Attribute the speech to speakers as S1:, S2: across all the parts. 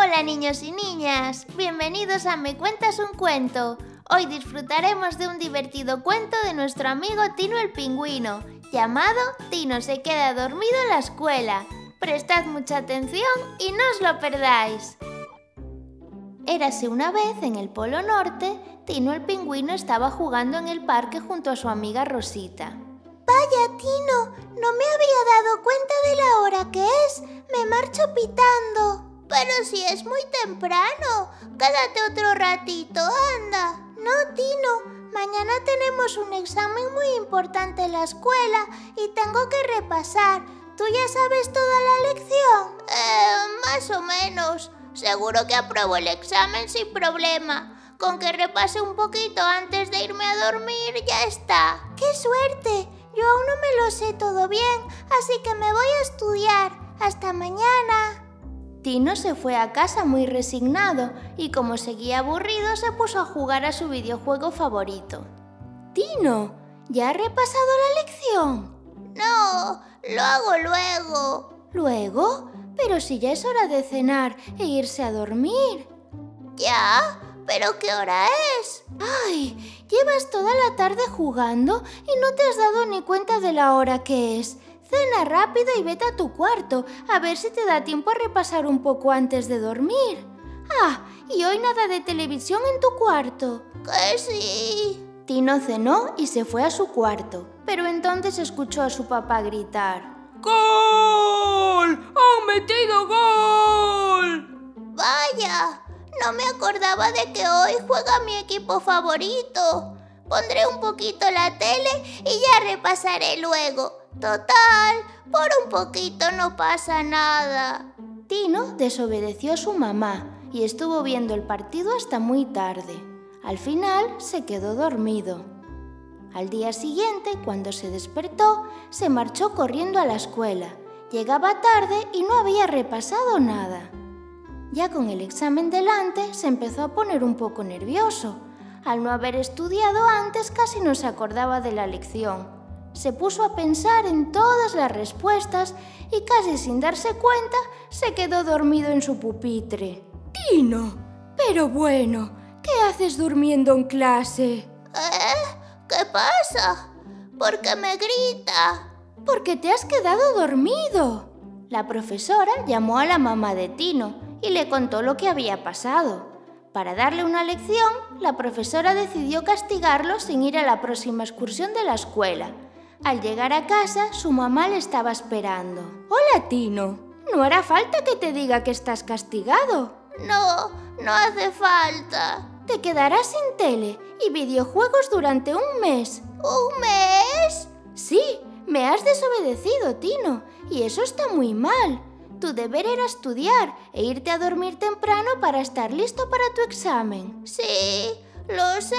S1: Hola niños y niñas, bienvenidos a Me Cuentas un Cuento. Hoy disfrutaremos de un divertido cuento de nuestro amigo Tino el Pingüino, llamado Tino se queda dormido en la escuela. Prestad mucha atención y no os lo perdáis. Érase una vez en el Polo Norte, Tino el Pingüino estaba jugando en el parque junto a su amiga Rosita.
S2: Vaya, Tino, no me había dado cuenta de la hora que es. Me marcho pitando.
S3: Pero si es muy temprano, quédate otro ratito, anda.
S2: No, Tino, mañana tenemos un examen muy importante en la escuela y tengo que repasar. ¿Tú ya sabes toda la lección?
S3: Eh, más o menos. Seguro que apruebo el examen sin problema. Con que repase un poquito antes de irme a dormir, ya está.
S2: ¡Qué suerte! Yo aún no me lo sé todo bien, así que me voy a estudiar. Hasta mañana.
S1: Tino se fue a casa muy resignado y como seguía aburrido se puso a jugar a su videojuego favorito. Tino, ¿ya ha repasado la lección?
S3: No, lo hago luego.
S1: ¿Luego? Pero si ya es hora de cenar e irse a dormir.
S3: ¿Ya? ¿Pero qué hora es?
S1: Ay, llevas toda la tarde jugando y no te has dado ni cuenta de la hora que es. Cena rápido y vete a tu cuarto, a ver si te da tiempo a repasar un poco antes de dormir. Ah, y hoy nada de televisión en tu cuarto.
S3: Que sí.
S1: Tino cenó y se fue a su cuarto, pero entonces escuchó a su papá gritar.
S4: ¡Gol! ¡Han metido gol!
S3: Vaya, no me acordaba de que hoy juega mi equipo favorito. Pondré un poquito la tele y ya repasaré luego. Total, por un poquito no pasa nada.
S1: Tino desobedeció a su mamá y estuvo viendo el partido hasta muy tarde. Al final se quedó dormido. Al día siguiente, cuando se despertó, se marchó corriendo a la escuela. Llegaba tarde y no había repasado nada. Ya con el examen delante, se empezó a poner un poco nervioso. Al no haber estudiado antes, casi no se acordaba de la lección se puso a pensar en todas las respuestas y casi sin darse cuenta se quedó dormido en su pupitre.
S4: Tino, pero bueno, ¿qué haces durmiendo en clase?
S3: ¿Eh? ¿Qué pasa? ¿Por qué me grita?
S1: Porque te has quedado dormido. La profesora llamó a la mamá de Tino y le contó lo que había pasado. Para darle una lección, la profesora decidió castigarlo sin ir a la próxima excursión de la escuela al llegar a casa, su mamá le estaba esperando. Hola, Tino. No hará falta que te diga que estás castigado.
S3: No, no hace falta.
S1: Te quedarás sin tele y videojuegos durante un mes.
S3: ¿Un mes?
S1: Sí, me has desobedecido, Tino, y eso está muy mal. Tu deber era estudiar e irte a dormir temprano para estar listo para tu examen.
S3: Sí, lo sé.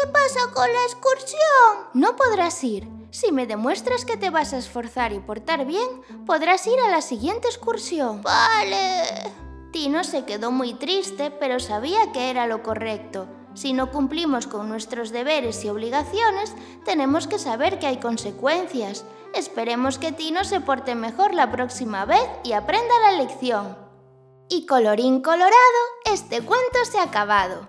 S3: ¿Y qué pasa con la excursión?
S1: No podrás ir. Si me demuestras que te vas a esforzar y portar bien, podrás ir a la siguiente excursión.
S3: Vale.
S1: Tino se quedó muy triste, pero sabía que era lo correcto. Si no cumplimos con nuestros deberes y obligaciones, tenemos que saber que hay consecuencias. Esperemos que Tino se porte mejor la próxima vez y aprenda la lección. Y colorín colorado, este cuento se ha acabado.